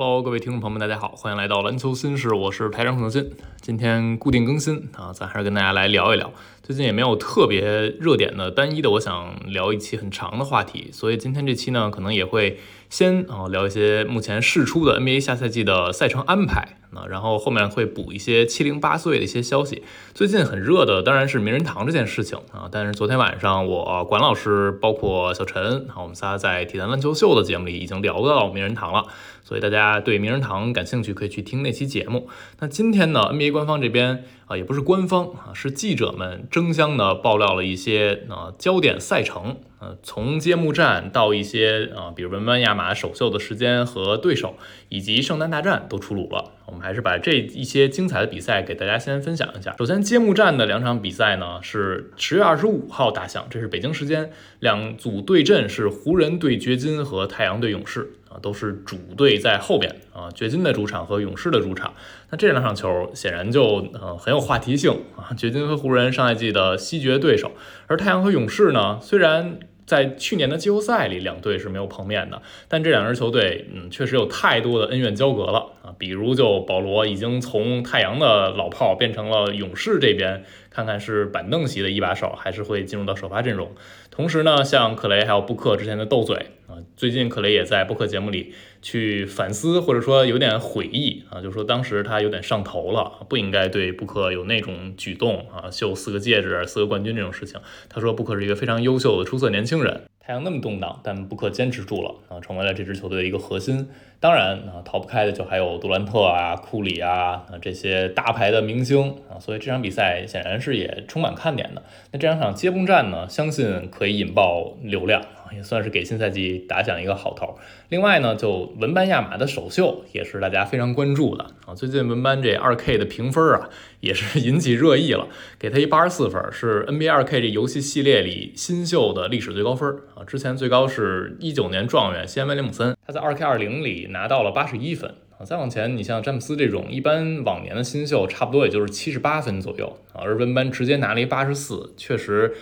Hello，各位听众朋友们，大家好，欢迎来到篮球新事，我是台长孔德新。今天固定更新啊，咱还是跟大家来聊一聊。最近也没有特别热点的单一的，我想聊一期很长的话题，所以今天这期呢，可能也会先啊聊一些目前释出的 NBA 下赛季的赛程安排啊，然后后面会补一些七零八碎的一些消息。最近很热的当然是名人堂这件事情啊，但是昨天晚上我管老师包括小陈啊，我们仨在体坛篮球秀的节目里已经聊到名人堂了，所以大家对名人堂感兴趣可以去听那期节目。那今天呢，NBA 官方这边。啊，也不是官方啊，是记者们争相的爆料了一些啊焦点赛程，呃，从揭幕战到一些啊，比如文班亚马首秀的时间和对手，以及圣诞大战都出炉了。我们还是把这一些精彩的比赛给大家先分享一下。首先，揭幕战的两场比赛呢是十月二十五号打响，这是北京时间，两组对阵是湖人对掘金和太阳对勇士。啊，都是主队在后边啊，掘金的主场和勇士的主场。那这两场球显然就呃很有话题性啊。掘金和湖人上赛季的西决对手，而太阳和勇士呢，虽然在去年的季后赛里两队是没有碰面的，但这两支球队嗯确实有太多的恩怨交隔了啊。比如就保罗已经从太阳的老炮变成了勇士这边，看看是板凳席的一把手，还是会进入到首发阵容。同时呢，像克雷还有布克之前的斗嘴啊，最近克雷也在播客节目里去反思，或者说有点悔意啊，就说当时他有点上头了，不应该对布克有那种举动啊，秀四个戒指、四个冠军这种事情。他说布克是一个非常优秀的出色年轻人。太阳那么动荡，但布克坚持住了啊，成为了这支球队的一个核心。当然啊，逃不开的就还有杜兰特啊、库里啊啊这些大牌的明星啊，所以这场比赛显然是也充满看点的。那这两场接棒战呢，相信可以引爆流量。也算是给新赛季打响一个好头。另外呢，就文班亚马的首秀也是大家非常关注的啊。最近文班这二 K 的评分啊，也是 引起热议了，给他一八十四分，是 NBA 二 K 这游戏系列里新秀的历史最高分啊。之前最高是一九年状元西安威廉姆森，他在二 K 二零里拿到了八十一分啊。再往前，你像詹姆斯这种一般往年的新秀，差不多也就是七十八分左右啊。而文班直接拿了一八十四，确实。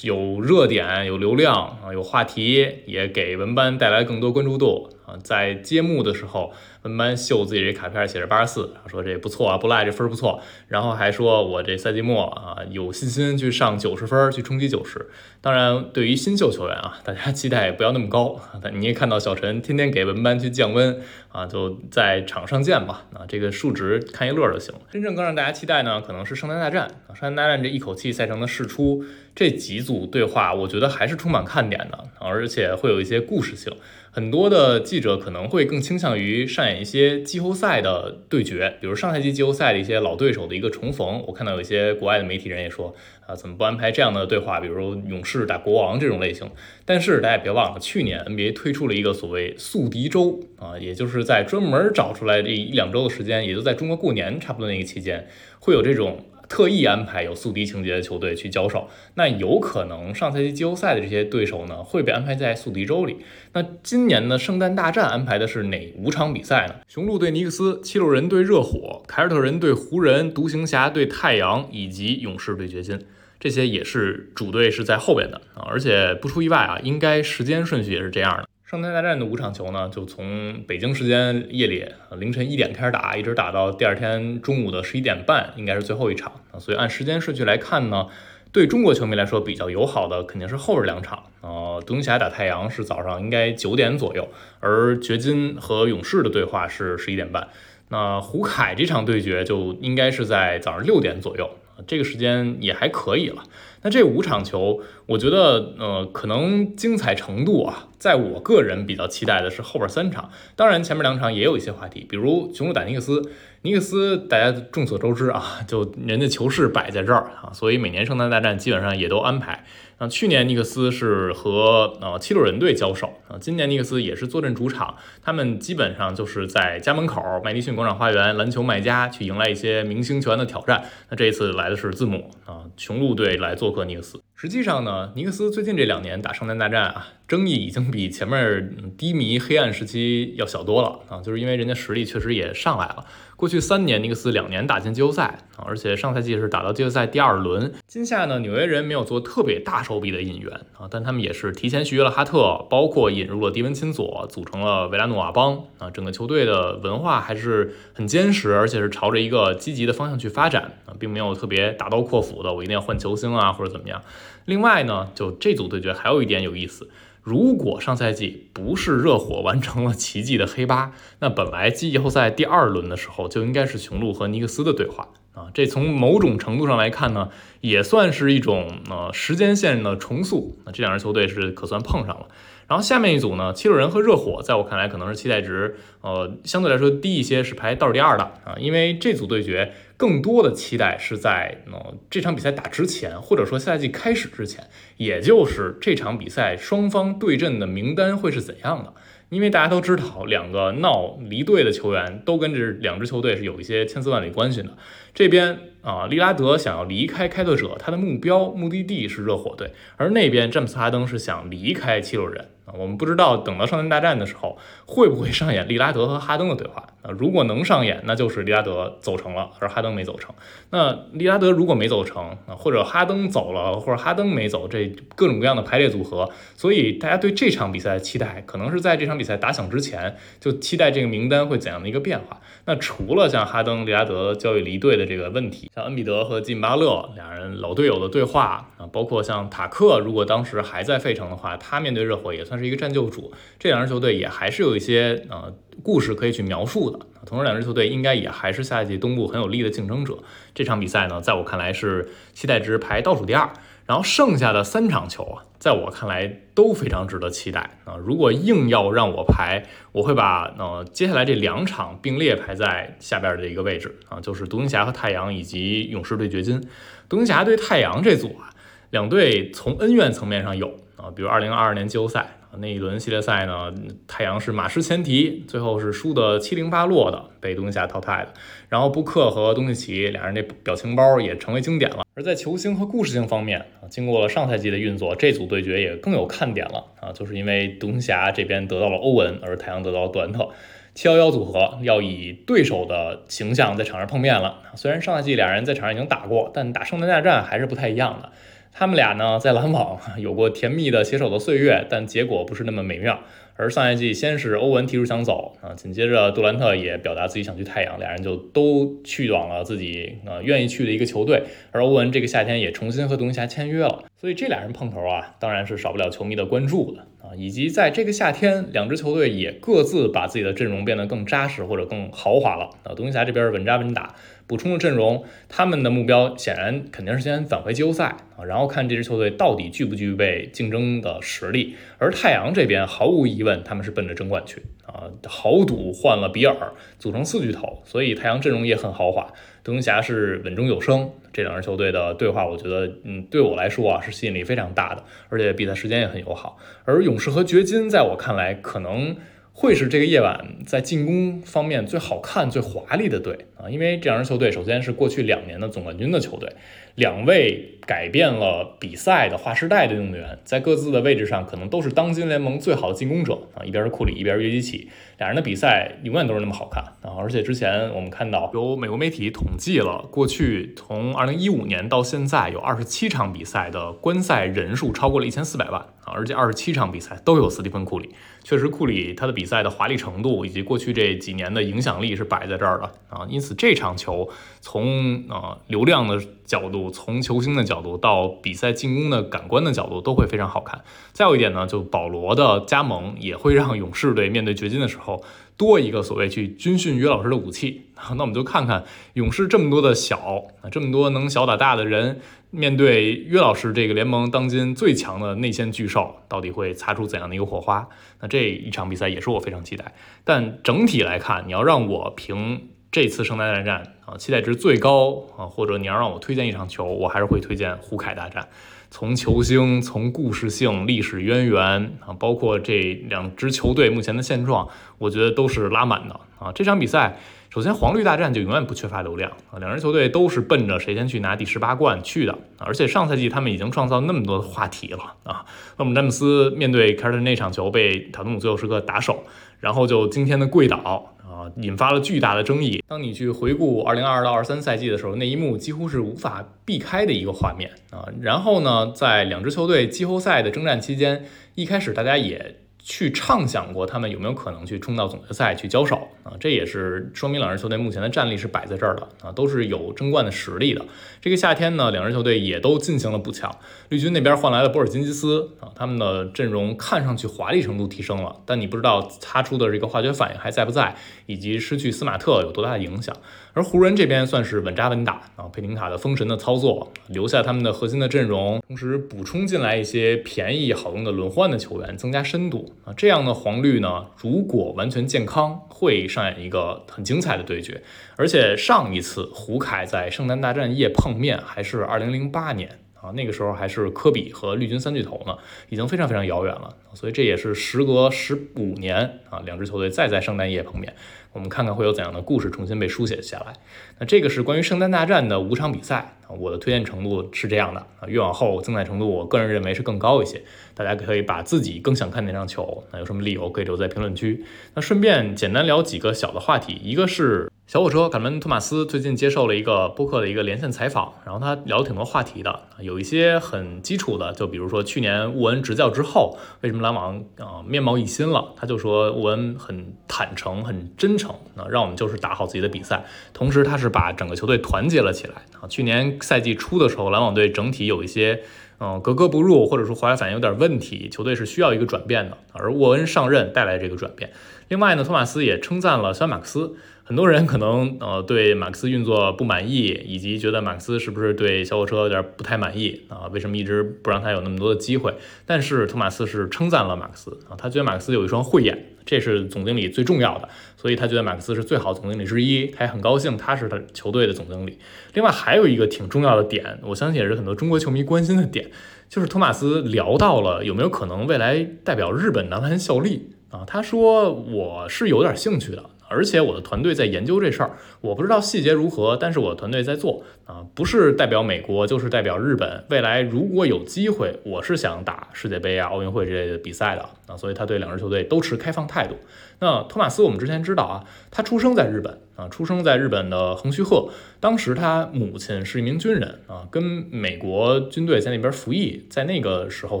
有热点，有流量啊，有话题，也给文班带来更多关注度。啊。在揭幕的时候。文班秀自己这卡片写着八十四，说这不错啊，不赖，这分不错。然后还说我这赛季末啊有信心去上九十分，去冲击九十。当然，对于新秀球员啊，大家期待也不要那么高。但你也看到小陈天天给文班去降温啊，就在场上见吧。啊，这个数值看一乐就行了。真正更让大家期待呢，可能是圣诞大战啊。圣诞大战这一口气赛程的释出，这几组对话，我觉得还是充满看点的，而且会有一些故事性。很多的记者可能会更倾向于上演一些季后赛的对决，比如上赛季季后赛的一些老对手的一个重逢。我看到有一些国外的媒体人也说，啊，怎么不安排这样的对话，比如勇士打国王这种类型。但是大家别忘了，去年 NBA 推出了一个所谓宿敌周啊，也就是在专门找出来这一两周的时间，也就在中国过年差不多那个期间，会有这种。特意安排有宿敌情节的球队去交手，那有可能上赛季季后赛的这些对手呢会被安排在宿敌周里。那今年呢圣诞大战安排的是哪五场比赛呢？雄鹿对尼克斯，七六人对热火，凯尔特人对湖人，独行侠对太阳，以及勇士对掘金。这些也是主队是在后边的啊，而且不出意外啊，应该时间顺序也是这样的。圣诞大战的五场球呢，就从北京时间夜里凌晨一点开始打，一直打到第二天中午的十一点半，应该是最后一场。所以按时间顺序来看呢，对中国球迷来说比较友好的肯定是后边两场啊。独行侠打太阳是早上应该九点左右，而掘金和勇士的对话是十一点半。那胡凯这场对决就应该是在早上六点左右。这个时间也还可以了。那这五场球，我觉得，呃，可能精彩程度啊，在我个人比较期待的是后边三场。当然，前面两场也有一些话题，比如雄鹿打尼克斯。尼克斯大家众所周知啊，就人家球市摆在这儿啊，所以每年圣诞大战基本上也都安排。那去年尼克斯是和呃七六人队交手啊，今年尼克斯也是坐镇主场，他们基本上就是在家门口麦迪逊广场花园篮球卖家去迎来一些明星球员的挑战。那这一次来的是字母啊，雄鹿队来做和尼克斯。实际上呢，尼克斯最近这两年打圣诞大战啊，争议已经比前面低迷黑暗时期要小多了啊，就是因为人家实力确实也上来了。过去三年，尼克斯两年打进季后赛啊，而且上赛季是打到季后赛第二轮。今夏呢，纽约人没有做特别大手笔的引援啊，但他们也是提前续约了哈特，包括引入了迪文钦佐，组成了维拉诺瓦帮啊。整个球队的文化还是很坚实，而且是朝着一个积极的方向去发展啊，并没有特别大刀阔斧的，我一定要换球星啊或者怎么样。另外呢，就这组对决还有一点有意思。如果上赛季不是热火完成了奇迹的黑八，那本来季后赛第二轮的时候就应该是雄鹿和尼克斯的对话啊。这从某种程度上来看呢，也算是一种呃时间线的重塑。那这两支球队是可算碰上了。然后下面一组呢，七六人和热火，在我看来可能是期待值呃相对来说低一些，是排倒数第二的啊。因为这组对决更多的期待是在呃这场比赛打之前，或者说赛季开始之前，也就是这场比赛双方对阵的名单会是怎样的。因为大家都知道，两个闹离队的球员都跟这两支球队是有一些千丝万缕关系的。这边啊，利拉德想要离开开拓者，他的目标目的地是热火队，而那边詹姆斯哈登是想离开七六人。啊，我们不知道等到少年大战的时候会不会上演利拉德和哈登的对话啊？如果能上演，那就是利拉德走成了，而哈登没走成。那利拉德如果没走成啊，或者哈登走了，或者哈登没走，这各种各样的排列组合，所以大家对这场比赛的期待，可能是在这场比赛打响之前就期待这个名单会怎样的一个变化。那除了像哈登、利拉德交易离队的这个问题，像恩比德和金巴勒两人老队友的对话啊，包括像塔克，如果当时还在费城的话，他面对热火也算。算是一个战救主，这两支球队也还是有一些呃故事可以去描述的。同时，两支球队应该也还是下一季东部很有力的竞争者。这场比赛呢，在我看来是期待值排倒数第二。然后剩下的三场球啊，在我看来都非常值得期待啊。如果硬要让我排，我会把呃接下来这两场并列排在下边的一个位置啊，就是独行侠和太阳以及勇士对掘金。独行侠对太阳这组啊，两队从恩怨层面上有啊，比如二零二二年季后赛。那一轮系列赛呢，太阳是马失前蹄，最后是输的七零八落的，被独行侠淘汰的。然后布克和东契奇俩人这表情包也成为经典了。而在球星和故事性方面啊，经过了上赛季的运作，这组对决也更有看点了啊，就是因为独行侠这边得到了欧文，而太阳得到了杜兰特，七幺幺组合要以对手的形象在场上碰面了。虽然上赛季俩人在场上已经打过，但打圣诞大战还是不太一样的。他们俩呢，在篮网有过甜蜜的携手的岁月，但结果不是那么美妙。而上一季，先是欧文提出想走啊，紧接着杜兰特也表达自己想去太阳，俩人就都去往了自己呃愿意去的一个球队。而欧文这个夏天也重新和独行侠签约了，所以这俩人碰头啊，当然是少不了球迷的关注的啊。以及在这个夏天，两支球队也各自把自己的阵容变得更扎实或者更豪华了啊。独行侠这边稳扎稳打。补充了阵容，他们的目标显然肯定是先返回季后赛啊，然后看这支球队到底具不具备竞争的实力。而太阳这边毫无疑问，他们是奔着争冠去啊，豪赌换了比尔，组成四巨头，所以太阳阵容也很豪华。独行侠是稳中有升，这两支球队的对话，我觉得，嗯，对我来说啊，是吸引力非常大的，而且比赛时间也很友好。而勇士和掘金，在我看来，可能。会是这个夜晚在进攻方面最好看、最华丽的队啊！因为这两支球队首先是过去两年的总冠军的球队，两位改变了比赛的划时代的运动员，在各自的位置上可能都是当今联盟最好的进攻者啊！一边是库里，一边是约基奇，俩人的比赛永远都是那么好看啊！而且之前我们看到有美国媒体统计了，过去从二零一五年到现在有二十七场比赛的观赛人数超过了一千四百万啊！而且二十七场比赛都有斯蒂芬库里。确实，库里他的比赛的华丽程度以及过去这几年的影响力是摆在这儿的啊，因此这场球从呃流量的角度，从球星的角度到比赛进攻的感官的角度都会非常好看。再有一点呢，就保罗的加盟也会让勇士队面对掘金的时候多一个所谓去军训约老师的武器。那我们就看看勇士这么多的小啊，这么多能小打大的人。面对约老师这个联盟当今最强的内线巨兽，到底会擦出怎样的一个火花？那这一场比赛也是我非常期待。但整体来看，你要让我评这次圣诞大战啊，期待值最高啊，或者你要让我推荐一场球，我还是会推荐胡凯大战。从球星、从故事性、历史渊源啊，包括这两支球队目前的现状，我觉得都是拉满的啊。这场比赛。首先，黄绿大战就永远不缺乏流量啊，两支球队都是奔着谁先去拿第十八冠去的，而且上赛季他们已经创造那么多的话题了啊。勒姆詹姆斯面对凯尔特人那场球被塔图姆最后时刻打手，然后就惊天的跪倒。啊，引发了巨大的争议。当你去回顾二零二二到二三赛季的时候，那一幕几乎是无法避开的一个画面啊。然后呢，在两支球队季后赛的征战期间，一开始大家也。去畅想过他们有没有可能去冲到总决赛去交手啊？这也是说明两支球队目前的战力是摆在这儿的啊，都是有争冠的实力的。这个夏天呢，两支球队也都进行了补强，绿军那边换来了波尔津吉斯啊，他们的阵容看上去华丽程度提升了，但你不知道擦出的这个化学反应还在不在，以及失去斯马特有多大的影响。而湖人这边算是稳扎稳打啊，佩林卡的封神的操作，留下他们的核心的阵容，同时补充进来一些便宜好用的轮换的球员，增加深度啊。这样的黄绿呢，如果完全健康，会上演一个很精彩的对决。而且上一次胡凯在圣诞大战夜碰面还是二零零八年啊，那个时候还是科比和绿军三巨头呢，已经非常非常遥远了。所以这也是时隔十五年啊，两支球队再在圣诞夜碰面。我们看看会有怎样的故事重新被书写下来。那这个是关于圣诞大战的五场比赛啊，我的推荐程度是这样的啊，越往后精彩程度，我个人认为是更高一些。大家可以把自己更想看哪场球，那有什么理由可以留在评论区。那顺便简单聊几个小的话题，一个是。小火车卡门托马斯最近接受了一个播客的一个连线采访，然后他聊挺多话题的，有一些很基础的，就比如说去年沃恩执教之后，为什么篮网啊面貌一新了？他就说沃恩很坦诚、很真诚，啊，让我们就是打好自己的比赛，同时他是把整个球队团结了起来啊。去年赛季初的时候，篮网队整体有一些嗯格格不入，或者说化学反应有点问题，球队是需要一个转变的，而沃恩上任带来这个转变。另外呢，托马斯也称赞了肖马克斯。很多人可能呃对马克思运作不满意，以及觉得马克思是不是对小火车有点不太满意啊？为什么一直不让他有那么多的机会？但是托马斯是称赞了马克思啊，他觉得马克思有一双慧眼，这是总经理最重要的，所以他觉得马克思是最好总经理之一，他也很高兴他是他球队的总经理。另外还有一个挺重要的点，我相信也是很多中国球迷关心的点，就是托马斯聊到了有没有可能未来代表日本男篮效力啊？他说我是有点兴趣的。而且我的团队在研究这事儿，我不知道细节如何，但是我的团队在做啊，不是代表美国就是代表日本。未来如果有机会，我是想打世界杯啊、奥运会之类的比赛的啊，所以他对两支球队都持开放态度。那托马斯，我们之前知道啊，他出生在日本啊，出生在日本的横须贺，当时他母亲是一名军人啊，跟美国军队在那边服役，在那个时候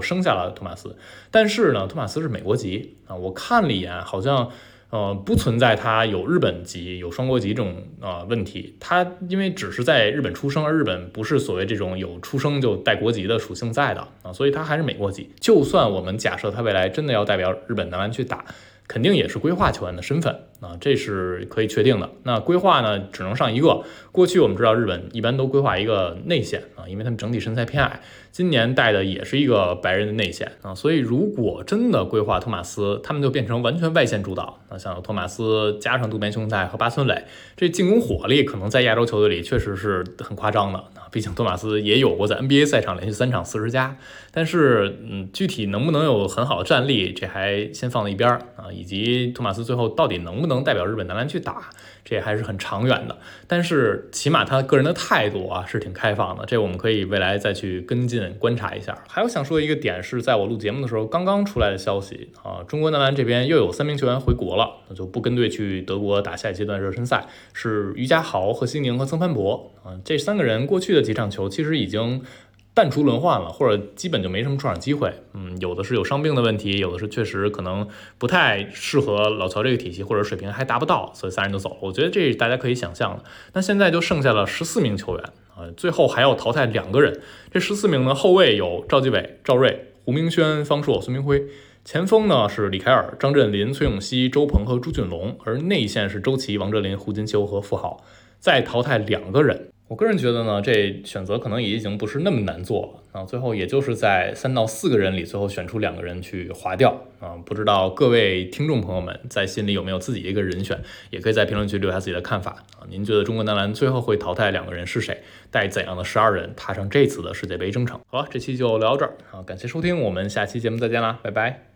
生下了托马斯。但是呢，托马斯是美国籍啊，我看了一眼，好像。呃，不存在他有日本籍、有双国籍这种呃问题。他因为只是在日本出生，而日本不是所谓这种有出生就带国籍的属性在的啊，所以他还是美国籍。就算我们假设他未来真的要代表日本男篮去打。肯定也是规划球员的身份啊，这是可以确定的。那规划呢，只能上一个。过去我们知道日本一般都规划一个内线啊，因为他们整体身材偏矮。今年带的也是一个白人的内线啊，所以如果真的规划托马斯，他们就变成完全外线主导。那像托马斯加上渡边雄太和八村垒，这进攻火力可能在亚洲球队里确实是很夸张的啊。毕竟托马斯也有过在 NBA 赛场连续三场四十加，但是嗯，具体能不能有很好的战力，这还先放在一边啊。以及托马斯最后到底能不能代表日本男篮去打，这还是很长远的。但是起码他个人的态度啊是挺开放的，这我们可以未来再去跟进观察一下。还有想说一个点是在我录节目的时候刚刚出来的消息啊，中国男篮这边又有三名球员回国了，那就不跟队去德国打下一阶段热身赛，是于家豪、贺西宁和曾凡博啊，这三个人过去的几场球其实已经。淡出轮换了，或者基本就没什么出场机会。嗯，有的是有伤病的问题，有的是确实可能不太适合老乔这个体系，或者水平还达不到，所以三人就走了。我觉得这大家可以想象的。那现在就剩下了十四名球员呃，最后还要淘汰两个人。这十四名呢，后卫有赵继伟、赵睿、胡明轩、方硕、孙铭徽；前锋呢是李凯尔、张镇麟、崔永熙、周鹏和朱俊龙；而内线是周琦、王哲林、胡金秋和付豪。再淘汰两个人。我个人觉得呢，这选择可能也已经不是那么难做了啊。最后也就是在三到四个人里，最后选出两个人去划掉啊。不知道各位听众朋友们在心里有没有自己一个人选，也可以在评论区留下自己的看法啊。您觉得中国男篮最后会淘汰两个人是谁？带怎样的十二人踏上这次的世界杯征程？好了，这期就聊到这儿啊，感谢收听，我们下期节目再见啦，拜拜。